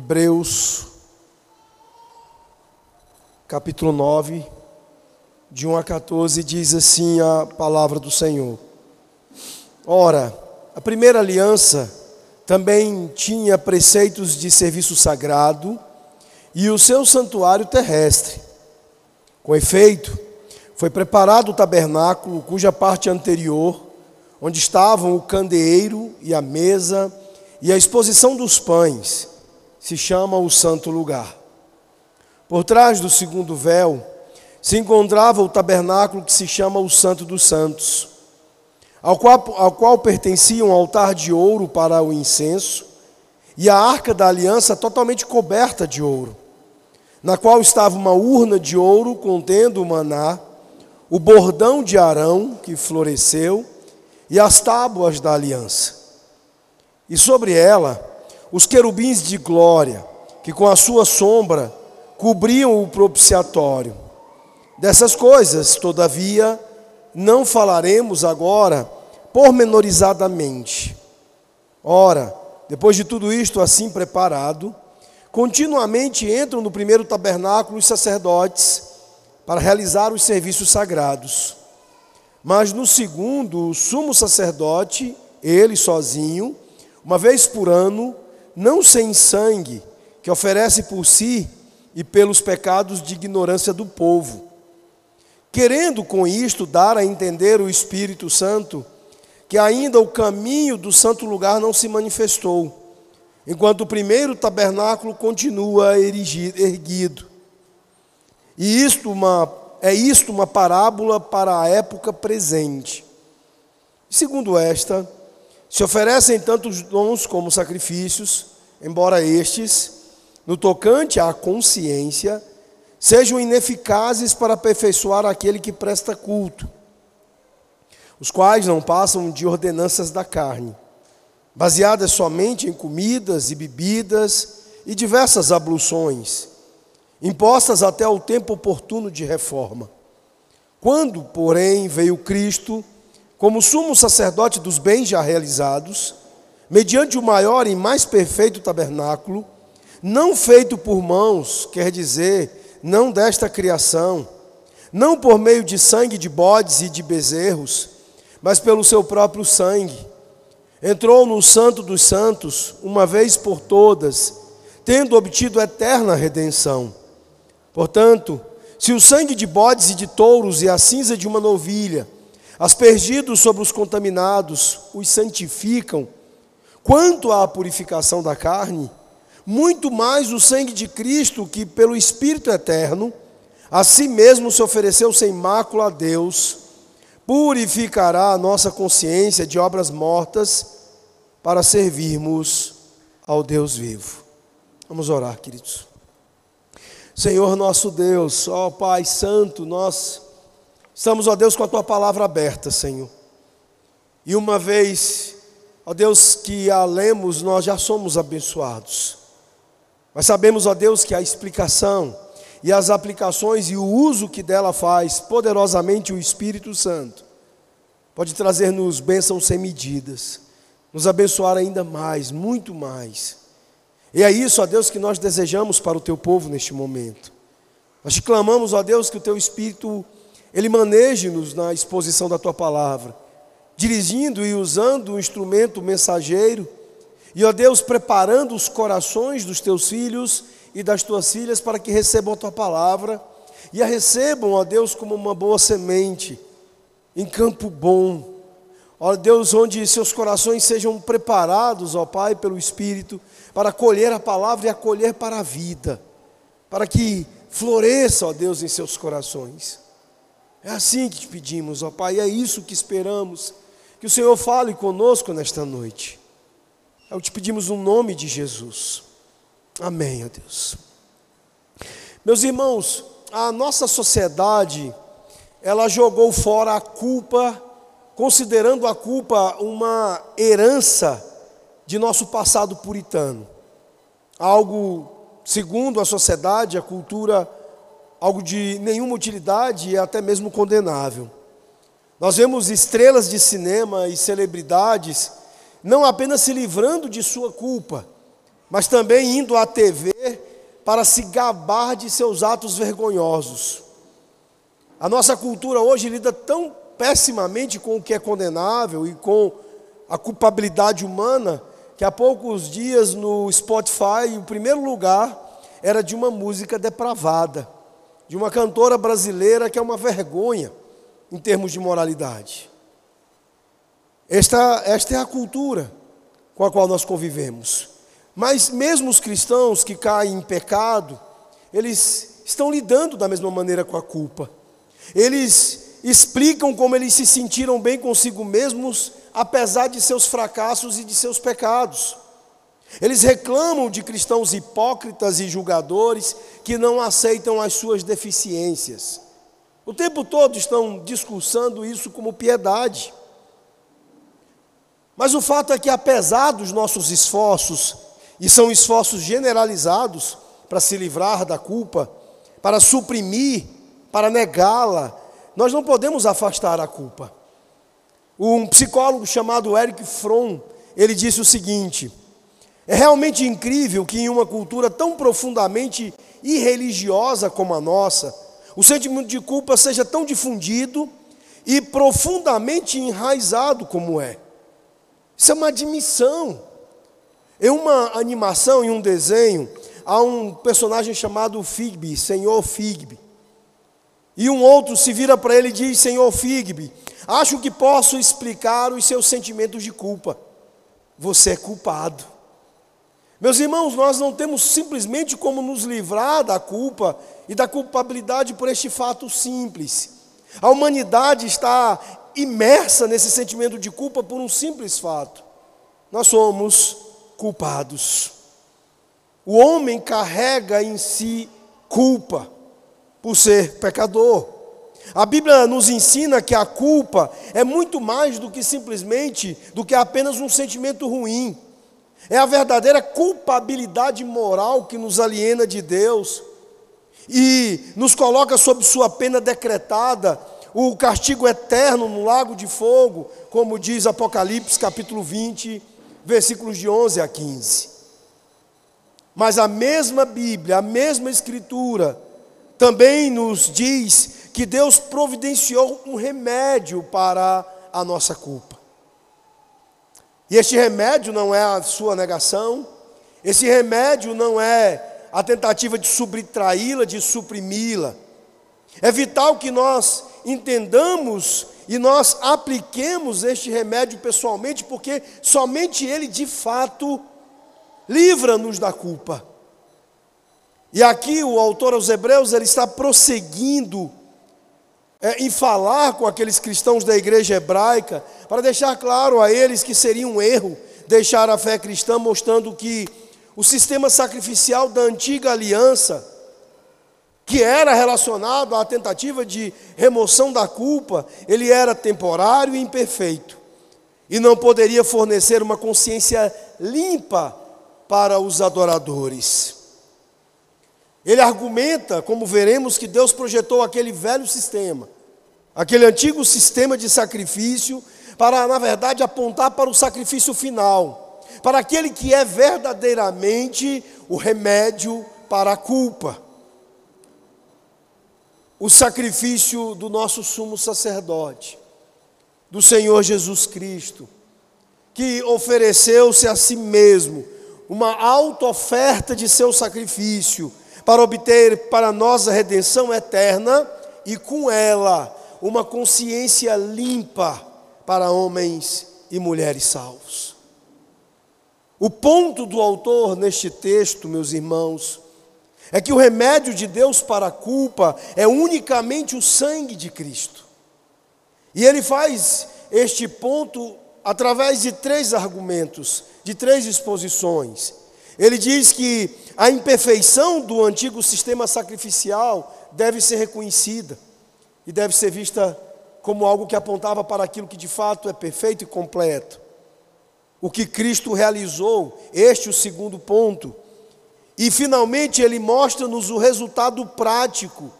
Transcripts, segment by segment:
Hebreus, capítulo 9, de 1 a 14, diz assim a palavra do Senhor. Ora, a primeira aliança também tinha preceitos de serviço sagrado e o seu santuário terrestre. Com efeito, foi preparado o tabernáculo, cuja parte anterior, onde estavam o candeeiro e a mesa e a exposição dos pães, se chama o Santo Lugar. Por trás do segundo véu se encontrava o tabernáculo que se chama o Santo dos Santos, ao qual, ao qual pertencia um altar de ouro para o incenso e a arca da aliança totalmente coberta de ouro, na qual estava uma urna de ouro contendo o maná, o bordão de Arão que floresceu e as tábuas da aliança. E sobre ela os querubins de glória, que com a sua sombra cobriam o propiciatório. Dessas coisas, todavia, não falaremos agora pormenorizadamente. Ora, depois de tudo isto assim preparado, continuamente entram no primeiro tabernáculo os sacerdotes para realizar os serviços sagrados. Mas no segundo, o sumo sacerdote, ele sozinho, uma vez por ano, não sem sangue, que oferece por si e pelos pecados de ignorância do povo. Querendo com isto dar a entender o Espírito Santo que ainda o caminho do santo lugar não se manifestou, enquanto o primeiro tabernáculo continua erguido. E isto uma, é isto uma parábola para a época presente. Segundo esta, se oferecem tantos dons como sacrifícios, embora estes, no tocante à consciência, sejam ineficazes para aperfeiçoar aquele que presta culto, os quais não passam de ordenanças da carne, baseadas somente em comidas e bebidas e diversas abluções, impostas até o tempo oportuno de reforma. Quando, porém, veio Cristo, como sumo sacerdote dos bens já realizados, mediante o maior e mais perfeito tabernáculo, não feito por mãos, quer dizer, não desta criação, não por meio de sangue de bodes e de bezerros, mas pelo seu próprio sangue. Entrou no Santo dos Santos, uma vez por todas, tendo obtido eterna redenção. Portanto, se o sangue de bodes e de touros e a cinza de uma novilha, Aspergidos sobre os contaminados, os santificam. Quanto à purificação da carne, muito mais o sangue de Cristo, que pelo Espírito eterno, a si mesmo se ofereceu sem mácula a Deus, purificará a nossa consciência de obras mortas para servirmos ao Deus vivo. Vamos orar, queridos. Senhor nosso Deus, ó Pai Santo, nós Estamos, ó Deus, com a tua palavra aberta, Senhor. E uma vez, ó Deus, que a lemos, nós já somos abençoados. Mas sabemos, ó Deus, que a explicação e as aplicações e o uso que dela faz poderosamente o Espírito Santo pode trazer-nos bênçãos sem medidas, nos abençoar ainda mais, muito mais. E é isso, ó Deus, que nós desejamos para o teu povo neste momento. Nós te clamamos, ó Deus, que o teu Espírito ele maneje-nos na exposição da tua palavra, dirigindo e usando o instrumento mensageiro, e, ó Deus, preparando os corações dos teus filhos e das tuas filhas para que recebam a tua palavra e a recebam, ó Deus, como uma boa semente, em campo bom. Ó Deus, onde seus corações sejam preparados, ó Pai, pelo Espírito, para colher a palavra e acolher para a vida, para que floresça, ó Deus, em seus corações. É assim que te pedimos, ó Pai, é isso que esperamos. Que o Senhor fale conosco nesta noite. É o que te pedimos no nome de Jesus. Amém, ó Deus. Meus irmãos, a nossa sociedade, ela jogou fora a culpa, considerando a culpa uma herança de nosso passado puritano. Algo, segundo a sociedade, a cultura algo de nenhuma utilidade e até mesmo condenável. Nós vemos estrelas de cinema e celebridades não apenas se livrando de sua culpa, mas também indo à TV para se gabar de seus atos vergonhosos. A nossa cultura hoje lida tão pessimamente com o que é condenável e com a culpabilidade humana, que há poucos dias no Spotify, o primeiro lugar era de uma música depravada, de uma cantora brasileira que é uma vergonha em termos de moralidade. Esta, esta é a cultura com a qual nós convivemos. Mas mesmo os cristãos que caem em pecado, eles estão lidando da mesma maneira com a culpa. Eles explicam como eles se sentiram bem consigo mesmos, apesar de seus fracassos e de seus pecados. Eles reclamam de cristãos hipócritas e julgadores que não aceitam as suas deficiências. O tempo todo estão discursando isso como piedade. Mas o fato é que, apesar dos nossos esforços, e são esforços generalizados para se livrar da culpa, para suprimir, para negá-la, nós não podemos afastar a culpa. Um psicólogo chamado Eric Fromm, ele disse o seguinte: é realmente incrível que em uma cultura tão profundamente irreligiosa como a nossa, o sentimento de culpa seja tão difundido e profundamente enraizado como é. Isso é uma admissão. Em uma animação, em um desenho, há um personagem chamado Figby, Senhor Figby. E um outro se vira para ele e diz: Senhor Figby, acho que posso explicar os seus sentimentos de culpa. Você é culpado. Meus irmãos, nós não temos simplesmente como nos livrar da culpa e da culpabilidade por este fato simples. A humanidade está imersa nesse sentimento de culpa por um simples fato: nós somos culpados. O homem carrega em si culpa por ser pecador. A Bíblia nos ensina que a culpa é muito mais do que simplesmente, do que apenas um sentimento ruim. É a verdadeira culpabilidade moral que nos aliena de Deus e nos coloca sob sua pena decretada o castigo eterno no lago de fogo, como diz Apocalipse capítulo 20, versículos de 11 a 15. Mas a mesma Bíblia, a mesma Escritura, também nos diz que Deus providenciou um remédio para a nossa culpa. E este remédio não é a sua negação, esse remédio não é a tentativa de subtraí-la, de suprimi-la. É vital que nós entendamos e nós apliquemos este remédio pessoalmente, porque somente ele de fato livra-nos da culpa. E aqui o autor aos Hebreus ele está prosseguindo é, em falar com aqueles cristãos da igreja hebraica, para deixar claro a eles que seria um erro deixar a fé cristã, mostrando que o sistema sacrificial da antiga aliança que era relacionado à tentativa de remoção da culpa, ele era temporário e imperfeito, e não poderia fornecer uma consciência limpa para os adoradores. Ele argumenta, como veremos, que Deus projetou aquele velho sistema, aquele antigo sistema de sacrifício, para, na verdade, apontar para o sacrifício final, para aquele que é verdadeiramente o remédio para a culpa. O sacrifício do nosso sumo sacerdote, do Senhor Jesus Cristo, que ofereceu-se a si mesmo, uma auto-oferta de seu sacrifício, para obter para nós a redenção eterna e com ela uma consciência limpa para homens e mulheres salvos. O ponto do autor neste texto, meus irmãos, é que o remédio de Deus para a culpa é unicamente o sangue de Cristo. E ele faz este ponto através de três argumentos, de três exposições. Ele diz que a imperfeição do antigo sistema sacrificial deve ser reconhecida e deve ser vista como algo que apontava para aquilo que de fato é perfeito e completo. O que Cristo realizou, este é o segundo ponto. E finalmente ele mostra-nos o resultado prático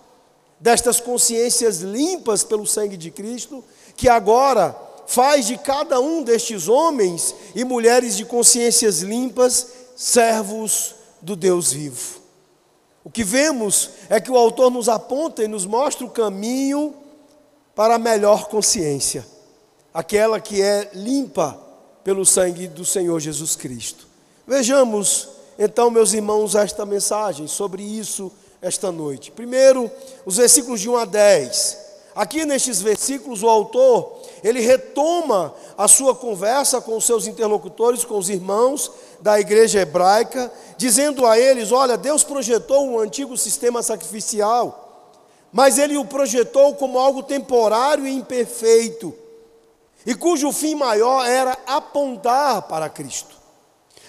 destas consciências limpas pelo sangue de Cristo, que agora faz de cada um destes homens e mulheres de consciências limpas servos do Deus vivo. O que vemos é que o autor nos aponta e nos mostra o caminho para a melhor consciência, aquela que é limpa pelo sangue do Senhor Jesus Cristo. Vejamos, então, meus irmãos, esta mensagem sobre isso esta noite. Primeiro, os versículos de 1 a 10. Aqui nestes versículos, o autor, ele retoma a sua conversa com os seus interlocutores, com os irmãos da igreja hebraica, dizendo a eles: Olha, Deus projetou um antigo sistema sacrificial, mas ele o projetou como algo temporário e imperfeito, e cujo fim maior era apontar para Cristo.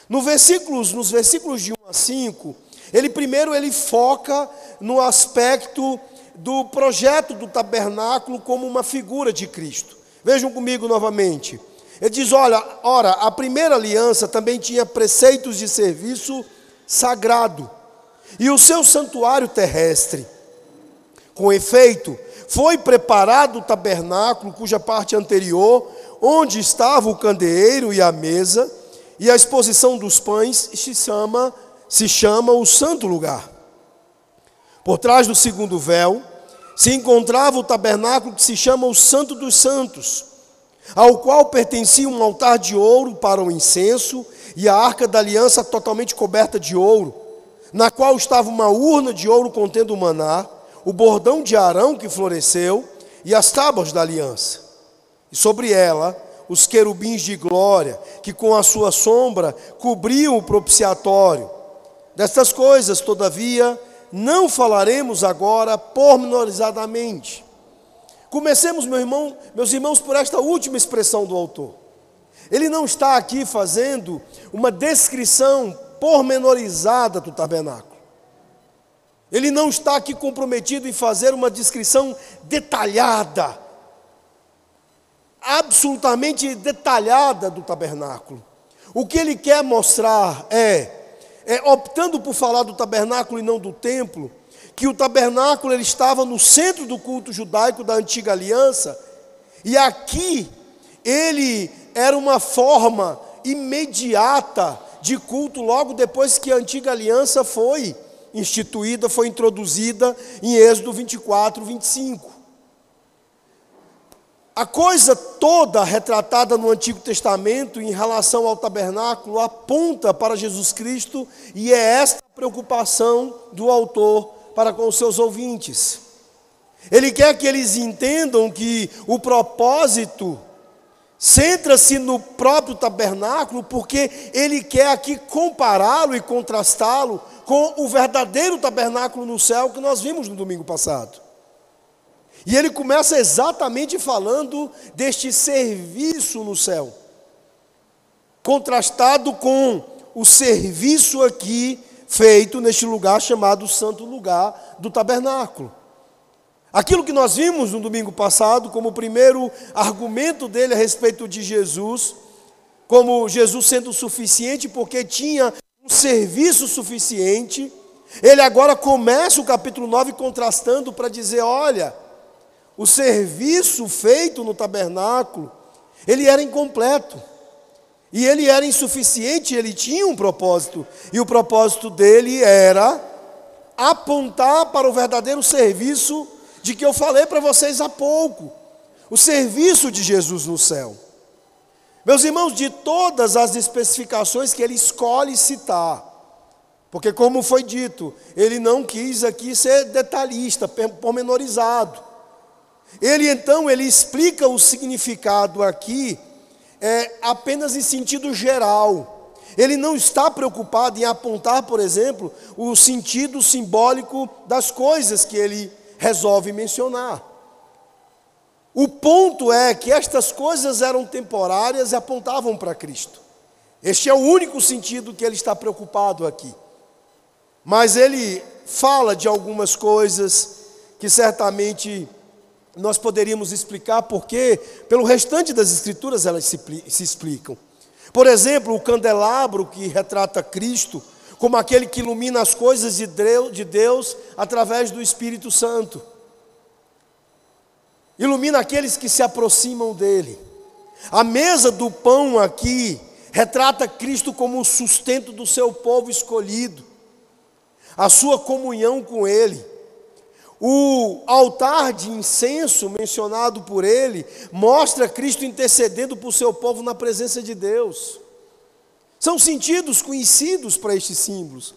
No versículos, nos versículos de 1 a 5, ele primeiro ele foca no aspecto do projeto do tabernáculo como uma figura de Cristo. Vejam comigo novamente. Ele diz: olha, ora, a primeira aliança também tinha preceitos de serviço sagrado e o seu santuário terrestre. Com efeito, foi preparado o tabernáculo, cuja parte anterior, onde estava o candeeiro e a mesa, e a exposição dos pães, se chama, se chama o santo lugar. Por trás do segundo véu, se encontrava o tabernáculo que se chama o Santo dos Santos, ao qual pertencia um altar de ouro para o incenso e a arca da aliança totalmente coberta de ouro, na qual estava uma urna de ouro contendo o maná, o bordão de Arão que floresceu e as tábuas da aliança. E sobre ela os querubins de glória, que com a sua sombra cobriam o propiciatório. Destas coisas, todavia, não falaremos agora pormenorizadamente. Comecemos, meu irmão, meus irmãos, por esta última expressão do autor. Ele não está aqui fazendo uma descrição pormenorizada do tabernáculo. Ele não está aqui comprometido em fazer uma descrição detalhada, absolutamente detalhada do tabernáculo. O que ele quer mostrar é é, optando por falar do tabernáculo e não do templo, que o tabernáculo ele estava no centro do culto judaico da antiga aliança, e aqui ele era uma forma imediata de culto logo depois que a antiga aliança foi instituída, foi introduzida em Êxodo 24, 25. A coisa toda retratada no Antigo Testamento em relação ao tabernáculo aponta para Jesus Cristo e é esta a preocupação do autor para com os seus ouvintes. Ele quer que eles entendam que o propósito centra-se no próprio tabernáculo, porque ele quer aqui compará-lo e contrastá-lo com o verdadeiro tabernáculo no céu que nós vimos no domingo passado. E ele começa exatamente falando deste serviço no céu, contrastado com o serviço aqui feito neste lugar chamado Santo Lugar do Tabernáculo. Aquilo que nós vimos no domingo passado, como o primeiro argumento dele a respeito de Jesus, como Jesus sendo suficiente porque tinha um serviço suficiente, ele agora começa o capítulo 9 contrastando para dizer: olha, o serviço feito no tabernáculo, ele era incompleto. E ele era insuficiente, ele tinha um propósito. E o propósito dele era apontar para o verdadeiro serviço de que eu falei para vocês há pouco. O serviço de Jesus no céu. Meus irmãos, de todas as especificações que ele escolhe citar, porque, como foi dito, ele não quis aqui ser detalhista, pormenorizado. Ele então ele explica o significado aqui é, apenas em sentido geral. Ele não está preocupado em apontar, por exemplo, o sentido simbólico das coisas que ele resolve mencionar. O ponto é que estas coisas eram temporárias e apontavam para Cristo. Este é o único sentido que ele está preocupado aqui. Mas ele fala de algumas coisas que certamente nós poderíamos explicar porque, pelo restante das Escrituras, elas se, se explicam. Por exemplo, o candelabro que retrata Cristo como aquele que ilumina as coisas de Deus, de Deus através do Espírito Santo. Ilumina aqueles que se aproximam dele. A mesa do pão aqui retrata Cristo como o sustento do seu povo escolhido, a sua comunhão com Ele. O altar de incenso mencionado por ele mostra Cristo intercedendo por seu povo na presença de Deus. São sentidos conhecidos para estes símbolos.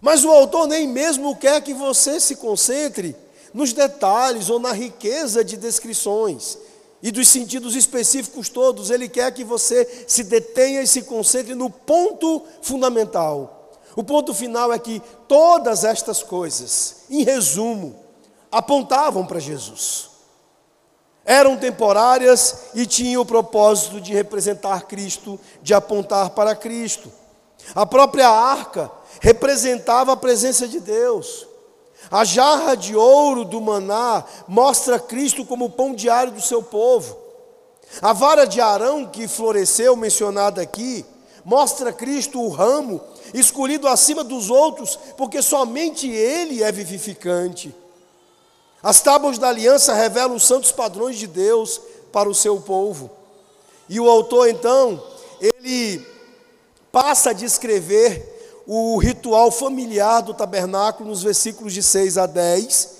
Mas o autor nem mesmo quer que você se concentre nos detalhes ou na riqueza de descrições e dos sentidos específicos todos. Ele quer que você se detenha e se concentre no ponto fundamental. O ponto final é que todas estas coisas, em resumo, apontavam para Jesus. Eram temporárias e tinham o propósito de representar Cristo, de apontar para Cristo. A própria arca representava a presença de Deus. A jarra de ouro do maná mostra Cristo como o pão diário do seu povo. A vara de Arão que floresceu, mencionada aqui, mostra Cristo o ramo escolhido acima dos outros, porque somente Ele é vivificante. As tábuas da aliança revelam os santos padrões de Deus para o seu povo. E o autor, então, ele passa a descrever o ritual familiar do tabernáculo nos versículos de 6 a 10,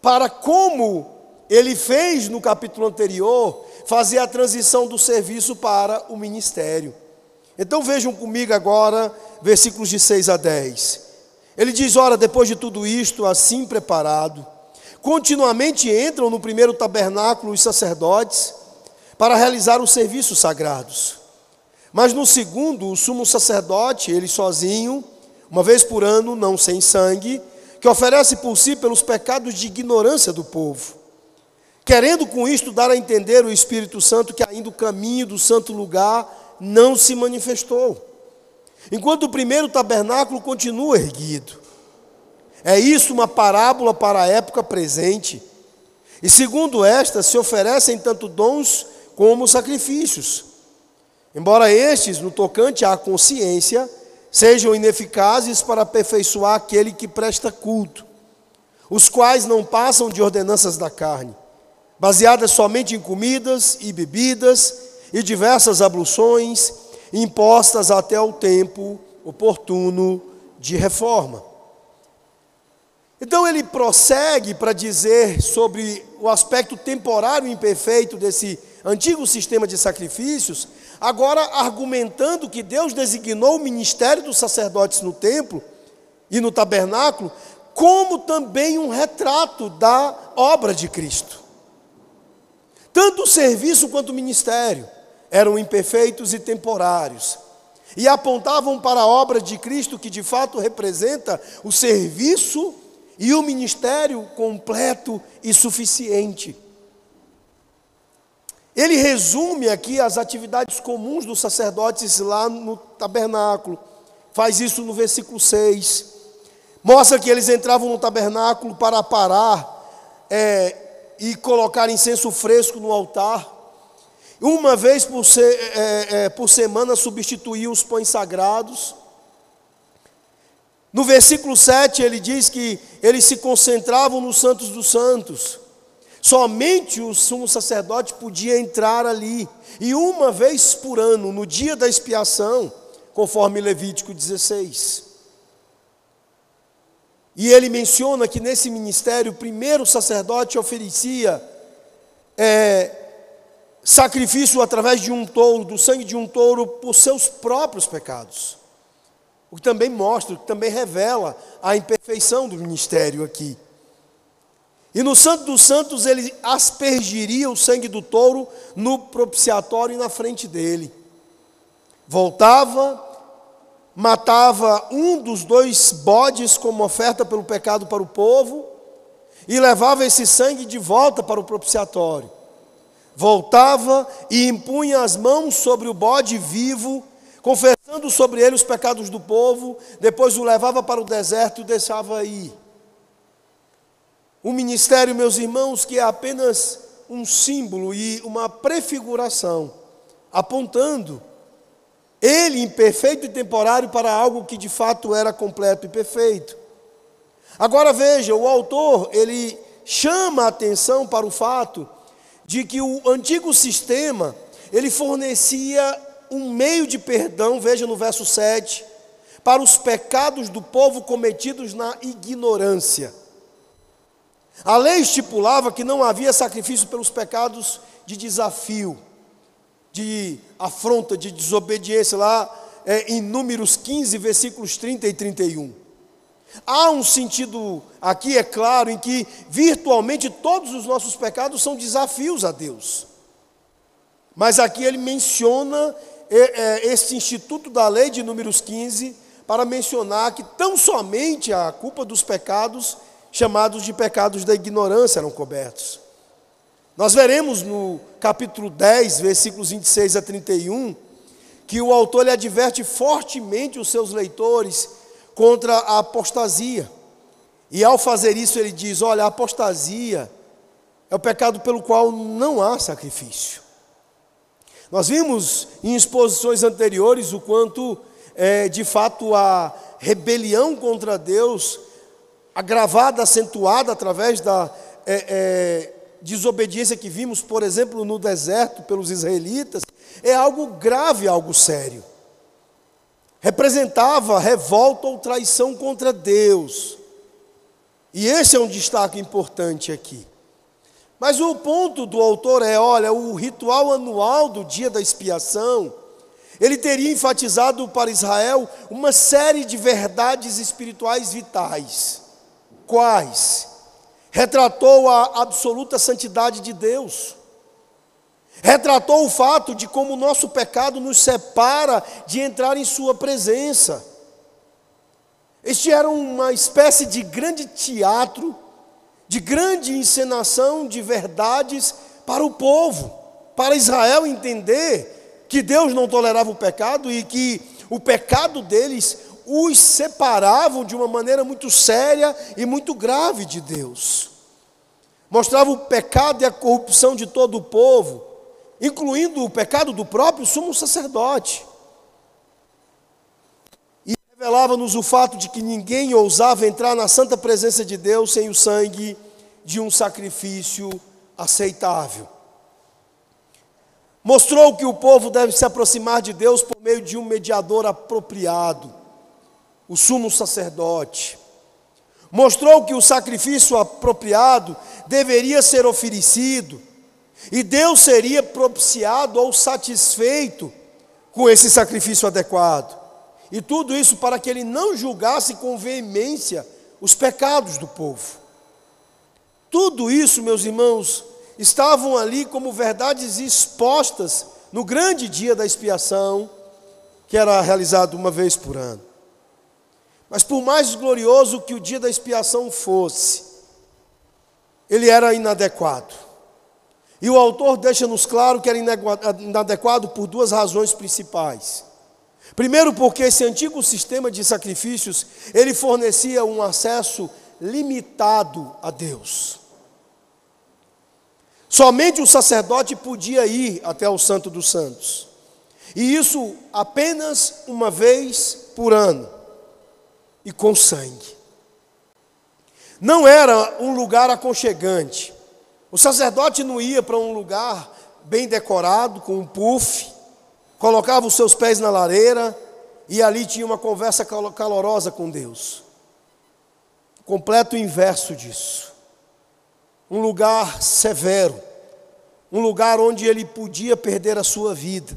para como ele fez no capítulo anterior, fazer a transição do serviço para o ministério. Então vejam comigo agora, versículos de 6 a 10. Ele diz: Ora, depois de tudo isto, assim preparado, continuamente entram no primeiro tabernáculo os sacerdotes para realizar os serviços sagrados. Mas no segundo, o sumo sacerdote, ele sozinho, uma vez por ano, não sem sangue, que oferece por si pelos pecados de ignorância do povo. Querendo com isto dar a entender o Espírito Santo que ainda o caminho do santo lugar não se manifestou. Enquanto o primeiro tabernáculo continua erguido. É isso uma parábola para a época presente. E segundo esta, se oferecem tanto dons como sacrifícios. Embora estes, no tocante à consciência, sejam ineficazes para aperfeiçoar aquele que presta culto, os quais não passam de ordenanças da carne, baseadas somente em comidas e bebidas e diversas abluções, impostas até o tempo oportuno de reforma. Então ele prossegue para dizer sobre o aspecto temporário e imperfeito desse antigo sistema de sacrifícios, agora argumentando que Deus designou o ministério dos sacerdotes no templo e no tabernáculo como também um retrato da obra de Cristo. Tanto o serviço quanto o ministério eram imperfeitos e temporários e apontavam para a obra de Cristo que de fato representa o serviço e o ministério completo e suficiente. Ele resume aqui as atividades comuns dos sacerdotes lá no tabernáculo. Faz isso no versículo 6. Mostra que eles entravam no tabernáculo para parar é, e colocar incenso fresco no altar. Uma vez por, se, é, é, por semana substituía os pães sagrados. No versículo 7 ele diz que eles se concentravam nos santos dos santos. Somente o sumo sacerdote podia entrar ali. E uma vez por ano, no dia da expiação, conforme Levítico 16. E ele menciona que nesse ministério, o primeiro sacerdote oferecia é, sacrifício através de um touro, do sangue de um touro, por seus próprios pecados. O que também mostra, o que também revela a imperfeição do ministério aqui. E no Santo dos Santos ele aspergiria o sangue do touro no propiciatório e na frente dele. Voltava, matava um dos dois bodes como oferta pelo pecado para o povo e levava esse sangue de volta para o propiciatório. Voltava e impunha as mãos sobre o bode vivo confessando sobre ele os pecados do povo, depois o levava para o deserto e o deixava ir. Um ministério, meus irmãos, que é apenas um símbolo e uma prefiguração, apontando ele imperfeito e temporário para algo que de fato era completo e perfeito. Agora veja, o autor, ele chama a atenção para o fato de que o antigo sistema, ele fornecia um meio de perdão, veja no verso 7, para os pecados do povo cometidos na ignorância. A lei estipulava que não havia sacrifício pelos pecados de desafio, de afronta, de desobediência, lá é, em Números 15, versículos 30 e 31. Há um sentido aqui, é claro, em que virtualmente todos os nossos pecados são desafios a Deus. Mas aqui ele menciona este instituto da lei de Números 15 para mencionar que tão somente a culpa dos pecados, chamados de pecados da ignorância, eram cobertos. Nós veremos no capítulo 10, versículos 26 a 31, que o autor adverte fortemente os seus leitores contra a apostasia. E ao fazer isso, ele diz: olha, a apostasia é o pecado pelo qual não há sacrifício. Nós vimos em exposições anteriores o quanto, é, de fato, a rebelião contra Deus, agravada, acentuada através da é, é, desobediência que vimos, por exemplo, no deserto pelos israelitas, é algo grave, algo sério. Representava revolta ou traição contra Deus. E esse é um destaque importante aqui. Mas o ponto do autor é: olha, o ritual anual do dia da expiação, ele teria enfatizado para Israel uma série de verdades espirituais vitais. Quais? Retratou a absoluta santidade de Deus Retratou o fato de como o nosso pecado nos separa de entrar em Sua presença. Este era uma espécie de grande teatro, de grande encenação de verdades para o povo, para Israel entender que Deus não tolerava o pecado e que o pecado deles os separavam de uma maneira muito séria e muito grave de Deus. Mostrava o pecado e a corrupção de todo o povo incluindo o pecado do próprio sumo sacerdote. Revelava-nos o fato de que ninguém ousava entrar na santa presença de Deus sem o sangue de um sacrifício aceitável. Mostrou que o povo deve se aproximar de Deus por meio de um mediador apropriado, o sumo sacerdote. Mostrou que o sacrifício apropriado deveria ser oferecido e Deus seria propiciado ou satisfeito com esse sacrifício adequado. E tudo isso para que ele não julgasse com veemência os pecados do povo. Tudo isso, meus irmãos, estavam ali como verdades expostas no grande dia da expiação, que era realizado uma vez por ano. Mas por mais glorioso que o dia da expiação fosse, ele era inadequado. E o autor deixa-nos claro que era inadequado por duas razões principais. Primeiro, porque esse antigo sistema de sacrifícios, ele fornecia um acesso limitado a Deus. Somente o sacerdote podia ir até o Santo dos Santos. E isso apenas uma vez por ano. E com sangue. Não era um lugar aconchegante. O sacerdote não ia para um lugar bem decorado, com um puff, colocava os seus pés na lareira e ali tinha uma conversa calorosa com Deus. Completo inverso disso. Um lugar severo, um lugar onde ele podia perder a sua vida,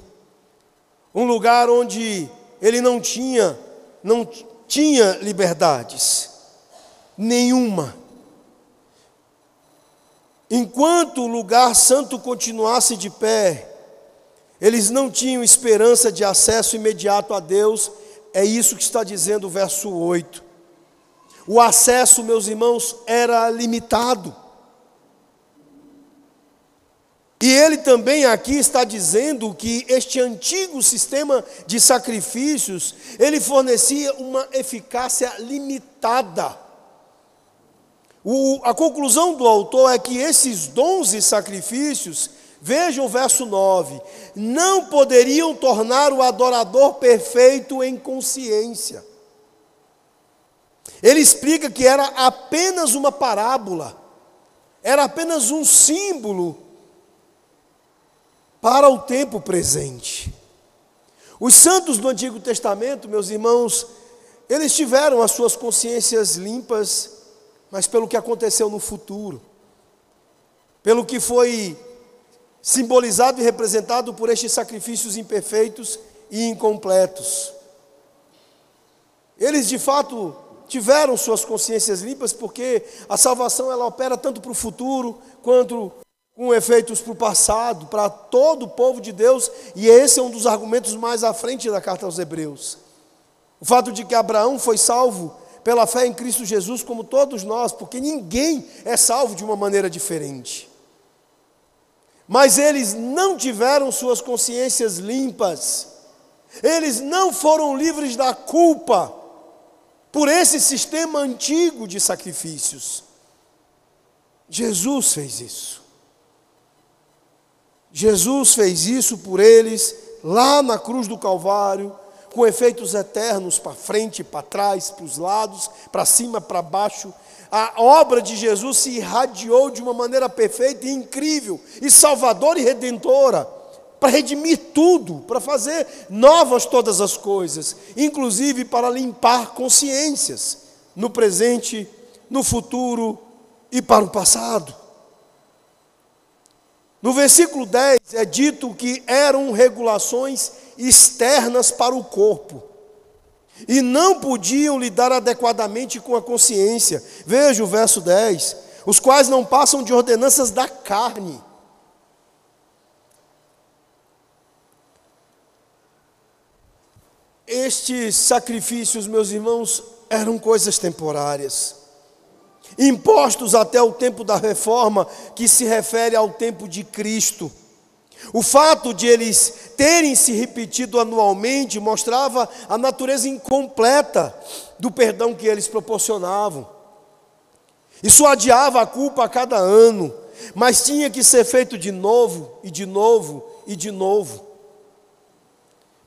um lugar onde ele não tinha, não tinha liberdades nenhuma. Enquanto o lugar santo continuasse de pé, eles não tinham esperança de acesso imediato a Deus, é isso que está dizendo o verso 8. O acesso, meus irmãos, era limitado. E ele também aqui está dizendo que este antigo sistema de sacrifícios, ele fornecia uma eficácia limitada. O, a conclusão do autor é que esses dons e sacrifícios, vejam o verso 9, não poderiam tornar o adorador perfeito em consciência. Ele explica que era apenas uma parábola, era apenas um símbolo para o tempo presente. Os santos do Antigo Testamento, meus irmãos, eles tiveram as suas consciências limpas, mas pelo que aconteceu no futuro, pelo que foi simbolizado e representado por estes sacrifícios imperfeitos e incompletos. Eles de fato tiveram suas consciências limpas porque a salvação ela opera tanto para o futuro quanto com efeitos para o passado, para todo o povo de Deus, e esse é um dos argumentos mais à frente da carta aos Hebreus. O fato de que Abraão foi salvo pela fé em Cristo Jesus, como todos nós, porque ninguém é salvo de uma maneira diferente. Mas eles não tiveram suas consciências limpas, eles não foram livres da culpa por esse sistema antigo de sacrifícios. Jesus fez isso. Jesus fez isso por eles lá na cruz do Calvário, com efeitos eternos para frente, para trás, para os lados, para cima, para baixo, a obra de Jesus se irradiou de uma maneira perfeita e incrível, e salvadora e redentora, para redimir tudo, para fazer novas todas as coisas, inclusive para limpar consciências no presente, no futuro e para o passado. No versículo 10 é dito que eram regulações externas para o corpo e não podiam lidar adequadamente com a consciência. Veja o verso 10: os quais não passam de ordenanças da carne. Estes sacrifícios, meus irmãos, eram coisas temporárias, impostos até o tempo da reforma, que se refere ao tempo de Cristo. O fato de eles terem se repetido anualmente mostrava a natureza incompleta do perdão que eles proporcionavam. Isso adiava a culpa a cada ano, mas tinha que ser feito de novo, e de novo, e de novo.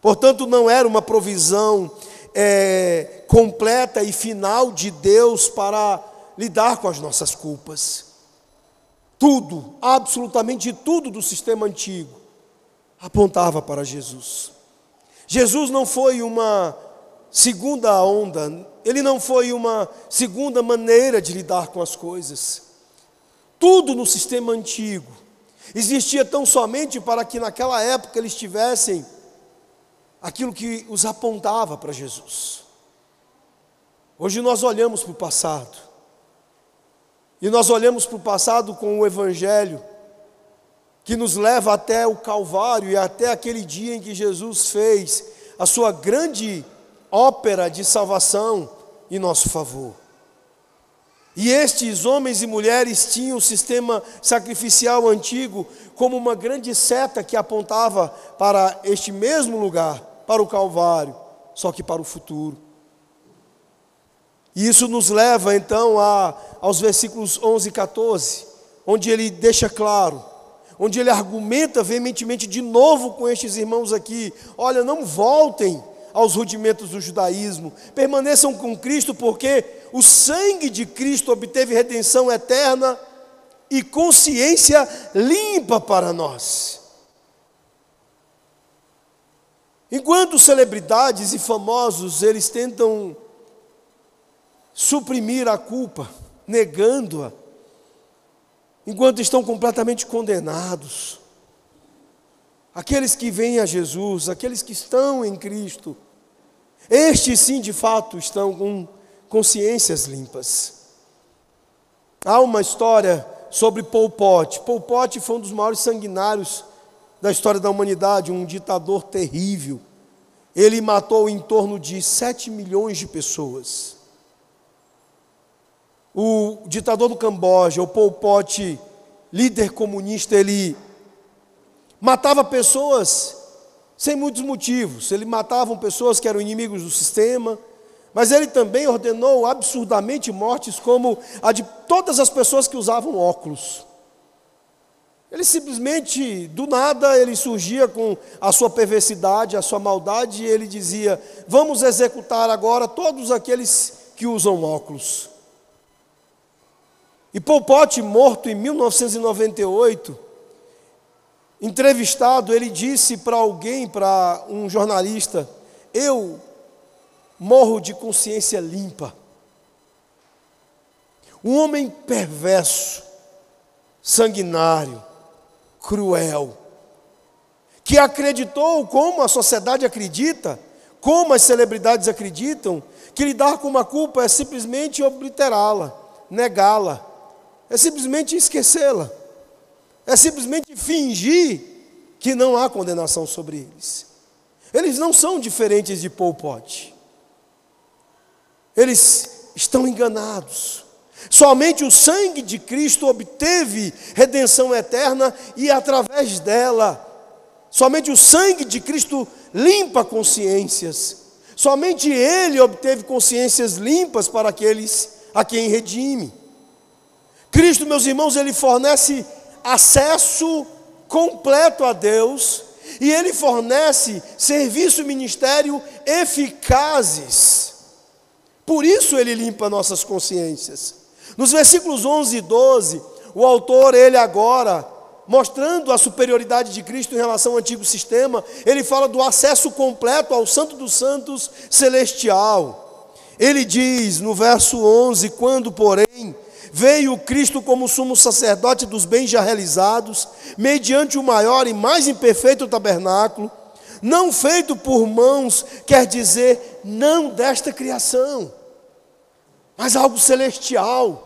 Portanto, não era uma provisão é, completa e final de Deus para lidar com as nossas culpas. Tudo, absolutamente tudo do sistema antigo apontava para Jesus. Jesus não foi uma segunda onda, ele não foi uma segunda maneira de lidar com as coisas. Tudo no sistema antigo existia tão somente para que naquela época eles tivessem aquilo que os apontava para Jesus. Hoje nós olhamos para o passado e nós olhamos para o passado com o Evangelho, que nos leva até o Calvário e até aquele dia em que Jesus fez a sua grande ópera de salvação em nosso favor. E estes homens e mulheres tinham o sistema sacrificial antigo como uma grande seta que apontava para este mesmo lugar, para o Calvário, só que para o futuro. E isso nos leva então a, aos versículos 11 e 14, onde ele deixa claro, onde ele argumenta veementemente de novo com estes irmãos aqui: olha, não voltem aos rudimentos do judaísmo, permaneçam com Cristo, porque o sangue de Cristo obteve redenção eterna e consciência limpa para nós. Enquanto celebridades e famosos eles tentam suprimir a culpa, negando-a, enquanto estão completamente condenados. Aqueles que vêm a Jesus, aqueles que estão em Cristo, estes sim de fato estão com consciências limpas. Há uma história sobre Pol Pot. Pol Pot foi um dos maiores sanguinários da história da humanidade, um ditador terrível. Ele matou em torno de 7 milhões de pessoas o ditador do Camboja, o Pol Pot, líder comunista, ele matava pessoas sem muitos motivos. Ele matava pessoas que eram inimigos do sistema, mas ele também ordenou absurdamente mortes como a de todas as pessoas que usavam óculos. Ele simplesmente, do nada, ele surgia com a sua perversidade, a sua maldade, e ele dizia: Vamos executar agora todos aqueles que usam óculos. E Pol Pot, morto em 1998, entrevistado, ele disse para alguém, para um jornalista: Eu morro de consciência limpa. Um homem perverso, sanguinário, cruel, que acreditou, como a sociedade acredita, como as celebridades acreditam, que lidar com uma culpa é simplesmente obliterá-la, negá-la, é simplesmente esquecê-la, é simplesmente fingir que não há condenação sobre eles. Eles não são diferentes de Pol Pot. Eles estão enganados. Somente o sangue de Cristo obteve redenção eterna e através dela, somente o sangue de Cristo limpa consciências. Somente Ele obteve consciências limpas para aqueles a quem redime. Cristo, meus irmãos, Ele fornece acesso completo a Deus e Ele fornece serviço e ministério eficazes. Por isso Ele limpa nossas consciências. Nos versículos 11 e 12, o autor, ele agora, mostrando a superioridade de Cristo em relação ao antigo sistema, ele fala do acesso completo ao Santo dos Santos celestial. Ele diz no verso 11: Quando, porém, veio Cristo como sumo sacerdote dos bens já realizados, mediante o maior e mais imperfeito tabernáculo, não feito por mãos, quer dizer, não desta criação, mas algo celestial.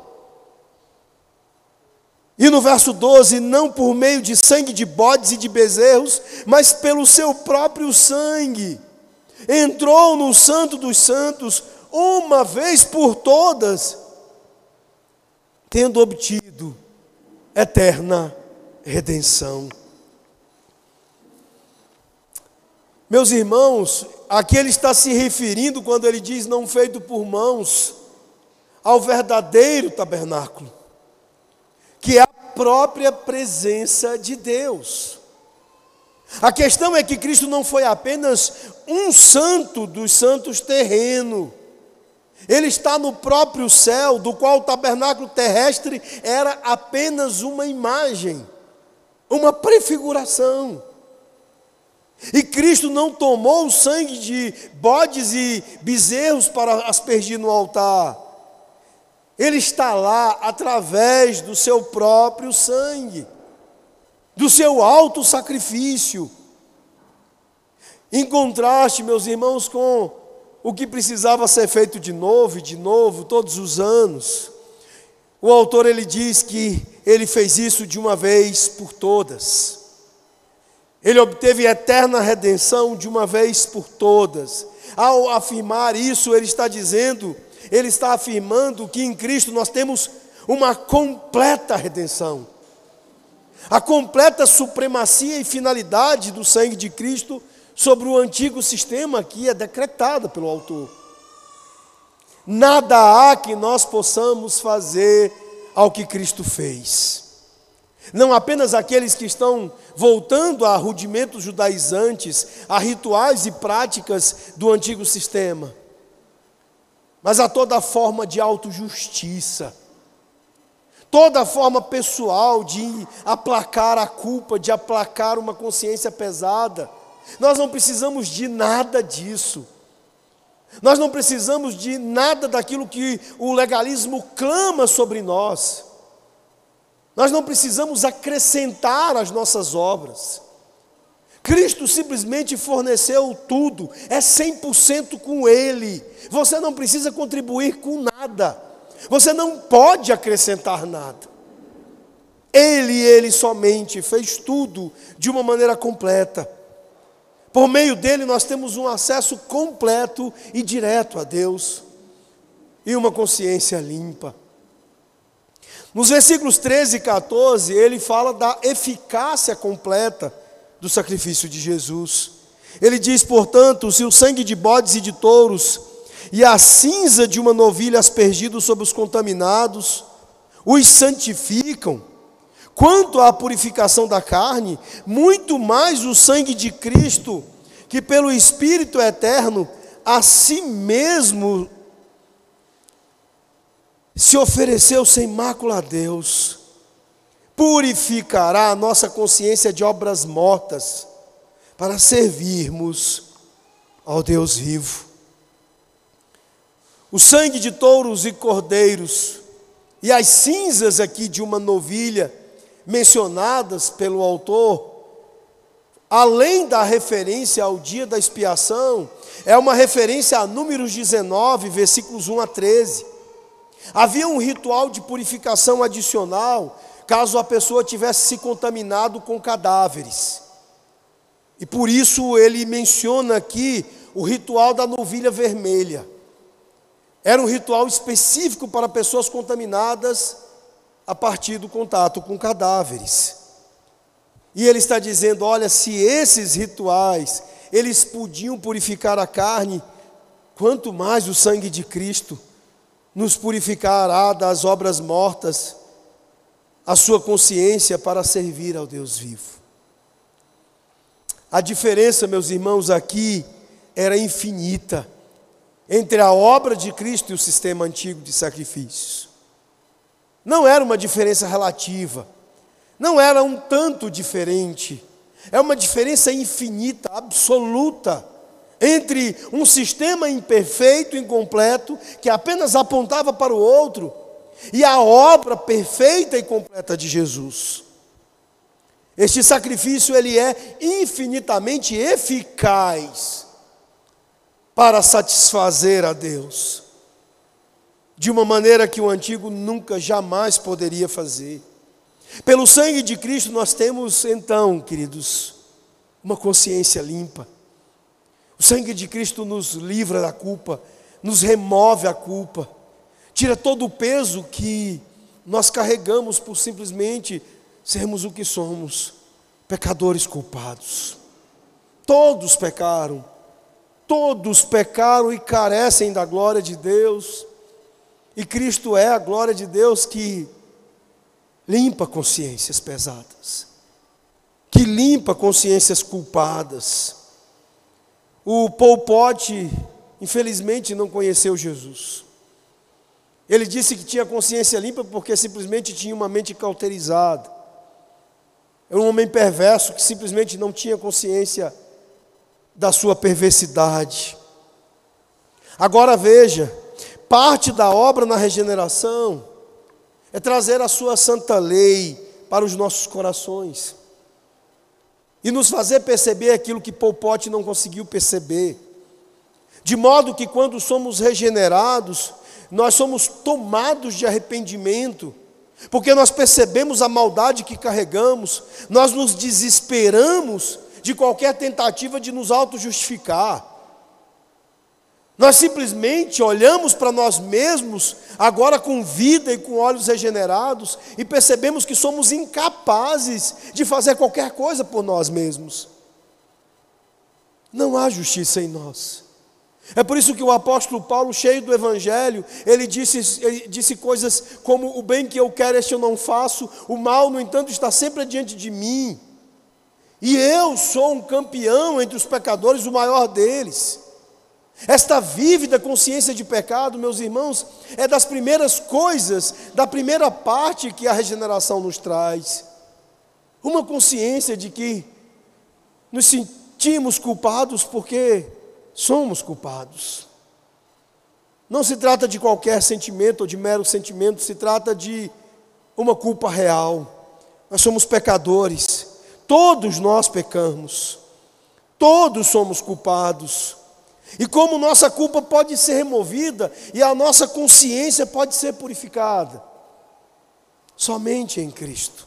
E no verso 12, não por meio de sangue de bodes e de bezerros, mas pelo seu próprio sangue, entrou no Santo dos Santos, uma vez por todas, tendo obtido eterna redenção. Meus irmãos, aqui ele está se referindo, quando ele diz não feito por mãos, ao verdadeiro tabernáculo que é a própria presença de Deus. A questão é que Cristo não foi apenas um santo dos santos terreno. Ele está no próprio céu, do qual o tabernáculo terrestre era apenas uma imagem, uma prefiguração. E Cristo não tomou o sangue de bodes e bezerros para aspergir no altar. Ele está lá através do seu próprio sangue, do seu alto sacrifício. Em contraste, meus irmãos, com o que precisava ser feito de novo e de novo, todos os anos. O autor ele diz que ele fez isso de uma vez por todas. Ele obteve eterna redenção de uma vez por todas. Ao afirmar isso, ele está dizendo ele está afirmando que em Cristo nós temos uma completa redenção. A completa supremacia e finalidade do sangue de Cristo sobre o antigo sistema que é decretada pelo autor. Nada há que nós possamos fazer ao que Cristo fez. Não apenas aqueles que estão voltando a rudimentos judaizantes, a rituais e práticas do antigo sistema, mas a toda forma de autojustiça, toda forma pessoal de aplacar a culpa, de aplacar uma consciência pesada. Nós não precisamos de nada disso. Nós não precisamos de nada daquilo que o legalismo clama sobre nós. Nós não precisamos acrescentar as nossas obras. Cristo simplesmente forneceu tudo, é 100% com Ele. Você não precisa contribuir com nada, você não pode acrescentar nada. Ele, Ele somente fez tudo de uma maneira completa. Por meio dele nós temos um acesso completo e direto a Deus e uma consciência limpa. Nos versículos 13 e 14, ele fala da eficácia completa do sacrifício de Jesus. Ele diz, portanto, se o sangue de bodes e de touros e a cinza de uma novilha aspergidos sobre os contaminados os santificam, quanto à purificação da carne, muito mais o sangue de Cristo, que pelo Espírito eterno a si mesmo se ofereceu sem mácula a Deus purificará a nossa consciência de obras mortas, para servirmos ao Deus vivo. O sangue de touros e cordeiros e as cinzas aqui de uma novilha mencionadas pelo autor, além da referência ao dia da expiação, é uma referência a Números 19, versículos 1 a 13. Havia um ritual de purificação adicional caso a pessoa tivesse se contaminado com cadáveres. E por isso ele menciona aqui o ritual da novilha vermelha. Era um ritual específico para pessoas contaminadas a partir do contato com cadáveres. E ele está dizendo, olha, se esses rituais eles podiam purificar a carne, quanto mais o sangue de Cristo nos purificará das obras mortas, a sua consciência para servir ao Deus vivo. A diferença, meus irmãos, aqui era infinita entre a obra de Cristo e o sistema antigo de sacrifícios. Não era uma diferença relativa, não era um tanto diferente, é uma diferença infinita, absoluta, entre um sistema imperfeito, incompleto, que apenas apontava para o outro, e a obra perfeita e completa de Jesus. Este sacrifício ele é infinitamente eficaz para satisfazer a Deus, de uma maneira que o antigo nunca jamais poderia fazer. Pelo sangue de Cristo nós temos então, queridos, uma consciência limpa. O sangue de Cristo nos livra da culpa, nos remove a culpa, tira todo o peso que nós carregamos por simplesmente sermos o que somos, pecadores culpados. Todos pecaram, todos pecaram e carecem da glória de Deus, e Cristo é a glória de Deus que limpa consciências pesadas, que limpa consciências culpadas. O Paul Pot, infelizmente, não conheceu Jesus. Ele disse que tinha consciência limpa porque simplesmente tinha uma mente cauterizada. Era um homem perverso que simplesmente não tinha consciência da sua perversidade. Agora veja, parte da obra na regeneração é trazer a sua santa lei para os nossos corações e nos fazer perceber aquilo que Popote não conseguiu perceber. De modo que quando somos regenerados, nós somos tomados de arrependimento, porque nós percebemos a maldade que carregamos, nós nos desesperamos de qualquer tentativa de nos auto-justificar. Nós simplesmente olhamos para nós mesmos, agora com vida e com olhos regenerados, e percebemos que somos incapazes de fazer qualquer coisa por nós mesmos. Não há justiça em nós. É por isso que o apóstolo Paulo, cheio do Evangelho, ele disse, ele disse coisas como: O bem que eu quero, este eu não faço, o mal, no entanto, está sempre diante de mim. E eu sou um campeão entre os pecadores, o maior deles. Esta vívida consciência de pecado, meus irmãos, é das primeiras coisas, da primeira parte que a regeneração nos traz. Uma consciência de que nos sentimos culpados porque somos culpados. Não se trata de qualquer sentimento ou de mero sentimento, se trata de uma culpa real. Nós somos pecadores, todos nós pecamos, todos somos culpados. E como nossa culpa pode ser removida e a nossa consciência pode ser purificada? Somente em Cristo,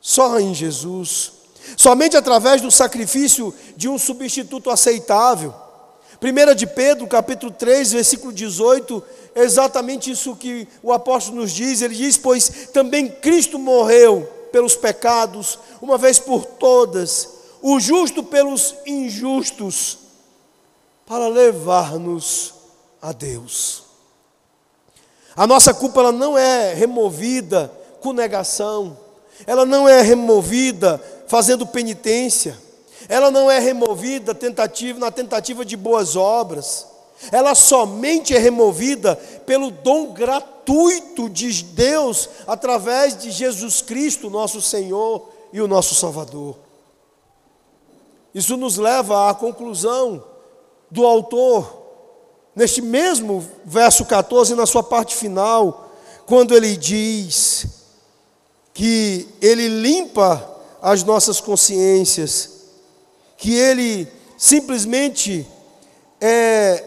só em Jesus, somente através do sacrifício de um substituto aceitável 1 de Pedro, capítulo 3, versículo 18, é exatamente isso que o apóstolo nos diz. Ele diz: Pois também Cristo morreu pelos pecados, uma vez por todas, o justo pelos injustos, para levar-nos a Deus. A nossa culpa ela não é removida com negação, ela não é removida fazendo penitência ela não é removida tentativa, na tentativa de boas obras, ela somente é removida pelo dom gratuito de Deus através de Jesus Cristo, nosso Senhor e o nosso Salvador. Isso nos leva à conclusão do autor, neste mesmo verso 14, na sua parte final, quando ele diz que ele limpa as nossas consciências, que ele simplesmente é,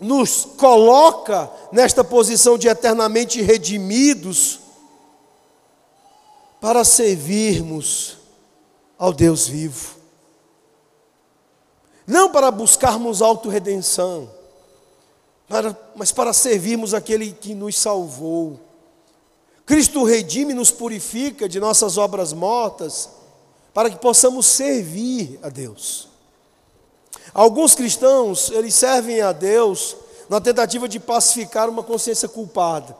nos coloca nesta posição de eternamente redimidos para servirmos ao Deus vivo. Não para buscarmos autorredenção, para, mas para servirmos aquele que nos salvou. Cristo redime e nos purifica de nossas obras mortas, para que possamos servir a Deus. Alguns cristãos, eles servem a Deus na tentativa de pacificar uma consciência culpada.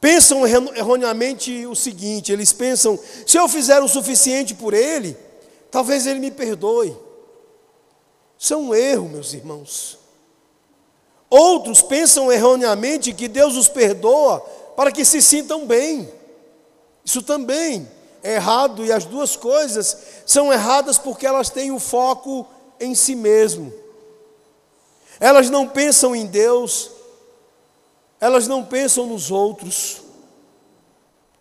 Pensam erroneamente o seguinte: eles pensam, se eu fizer o suficiente por Ele, talvez Ele me perdoe. Isso é um erro, meus irmãos. Outros pensam erroneamente que Deus os perdoa para que se sintam bem. Isso também é errado, e as duas coisas são erradas porque elas têm o foco em si mesmo. Elas não pensam em Deus, elas não pensam nos outros.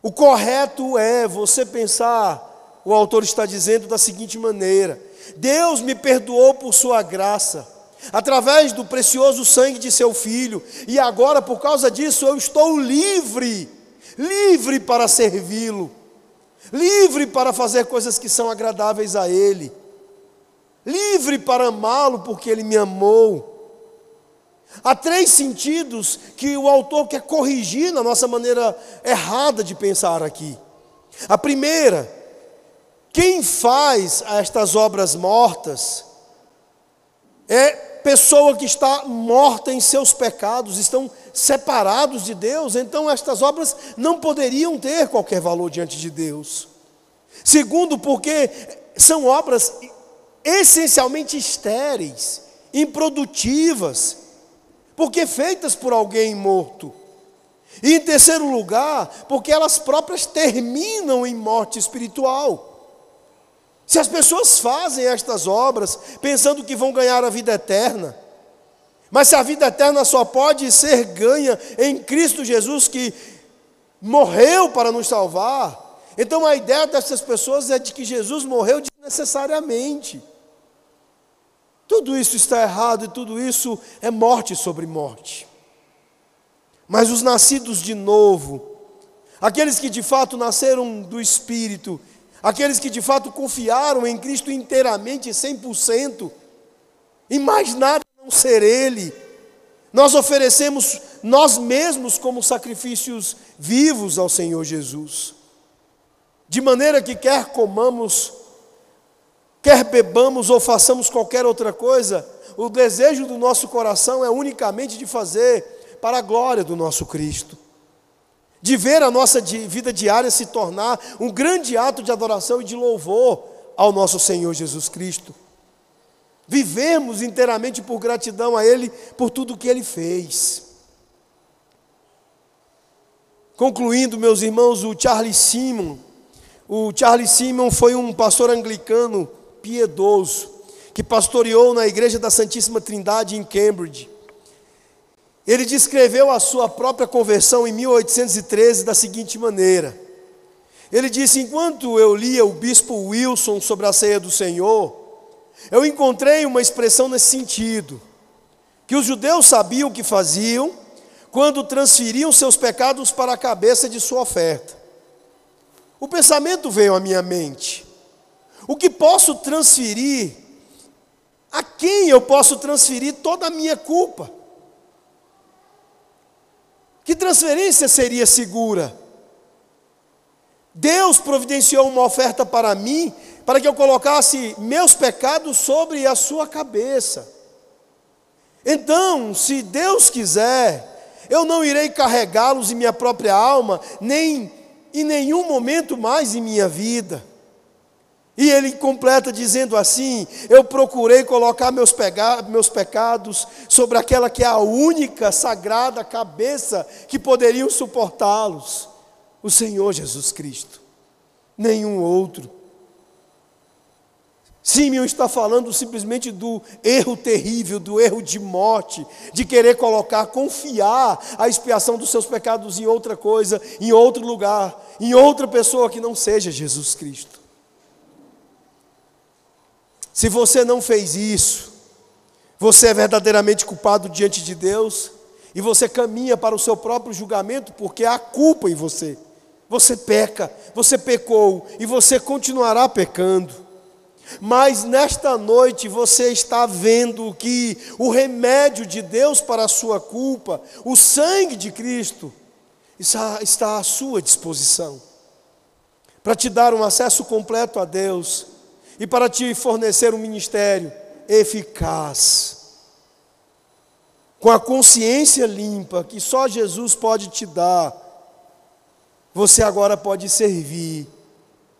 O correto é você pensar, o autor está dizendo da seguinte maneira: Deus me perdoou por sua graça, através do precioso sangue de seu filho, e agora por causa disso eu estou livre, livre para servi-lo, livre para fazer coisas que são agradáveis a Ele livre para amá-lo porque ele me amou. Há três sentidos que o autor quer corrigir na nossa maneira errada de pensar aqui. A primeira, quem faz estas obras mortas é pessoa que está morta em seus pecados, estão separados de Deus, então estas obras não poderiam ter qualquer valor diante de Deus. Segundo, porque são obras essencialmente estéreis, improdutivas, porque feitas por alguém morto. E em terceiro lugar, porque elas próprias terminam em morte espiritual. Se as pessoas fazem estas obras pensando que vão ganhar a vida eterna, mas se a vida eterna só pode ser ganha em Cristo Jesus, que morreu para nos salvar, então a ideia dessas pessoas é de que Jesus morreu desnecessariamente. Tudo isso está errado e tudo isso é morte sobre morte. Mas os nascidos de novo, aqueles que de fato nasceram do Espírito, aqueles que de fato confiaram em Cristo inteiramente, 100%, e mais nada não ser Ele, nós oferecemos nós mesmos como sacrifícios vivos ao Senhor Jesus. De maneira que quer comamos quer bebamos ou façamos qualquer outra coisa, o desejo do nosso coração é unicamente de fazer para a glória do nosso Cristo. De ver a nossa vida diária se tornar um grande ato de adoração e de louvor ao nosso Senhor Jesus Cristo. Vivemos inteiramente por gratidão a Ele por tudo que Ele fez. Concluindo, meus irmãos, o Charles Simon, o Charles Simon foi um pastor anglicano piedoso, que pastoreou na igreja da Santíssima Trindade em Cambridge. Ele descreveu a sua própria conversão em 1813 da seguinte maneira: ele disse: Enquanto eu lia o bispo Wilson sobre a ceia do Senhor, eu encontrei uma expressão nesse sentido, que os judeus sabiam o que faziam quando transferiam seus pecados para a cabeça de sua oferta. O pensamento veio à minha mente: o que posso transferir? A quem eu posso transferir toda a minha culpa? Que transferência seria segura? Deus providenciou uma oferta para mim, para que eu colocasse meus pecados sobre a sua cabeça. Então, se Deus quiser, eu não irei carregá-los em minha própria alma, nem em nenhum momento mais em minha vida. E ele completa dizendo assim: Eu procurei colocar meus, meus pecados sobre aquela que é a única sagrada cabeça que poderiam suportá-los, o Senhor Jesus Cristo, nenhum outro. Simeon está falando simplesmente do erro terrível, do erro de morte, de querer colocar, confiar a expiação dos seus pecados em outra coisa, em outro lugar, em outra pessoa que não seja Jesus Cristo. Se você não fez isso, você é verdadeiramente culpado diante de Deus e você caminha para o seu próprio julgamento porque há culpa em você. Você peca, você pecou e você continuará pecando. Mas nesta noite você está vendo que o remédio de Deus para a sua culpa, o sangue de Cristo, está, à sua disposição para te dar um acesso completo a Deus e para te fornecer um ministério eficaz, com a consciência limpa que só Jesus pode te dar, você agora pode servir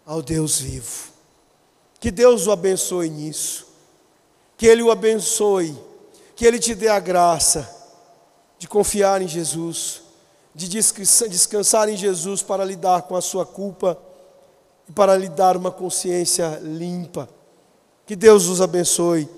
ao Deus vivo. Que Deus o abençoe nisso, que Ele o abençoe, que Ele te dê a graça de confiar em Jesus, de descansar em Jesus para lidar com a sua culpa para lhe dar uma consciência limpa. Que Deus os abençoe